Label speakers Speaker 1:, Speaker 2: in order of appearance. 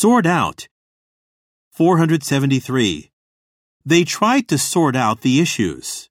Speaker 1: Sort out. 473. They tried to sort out the issues.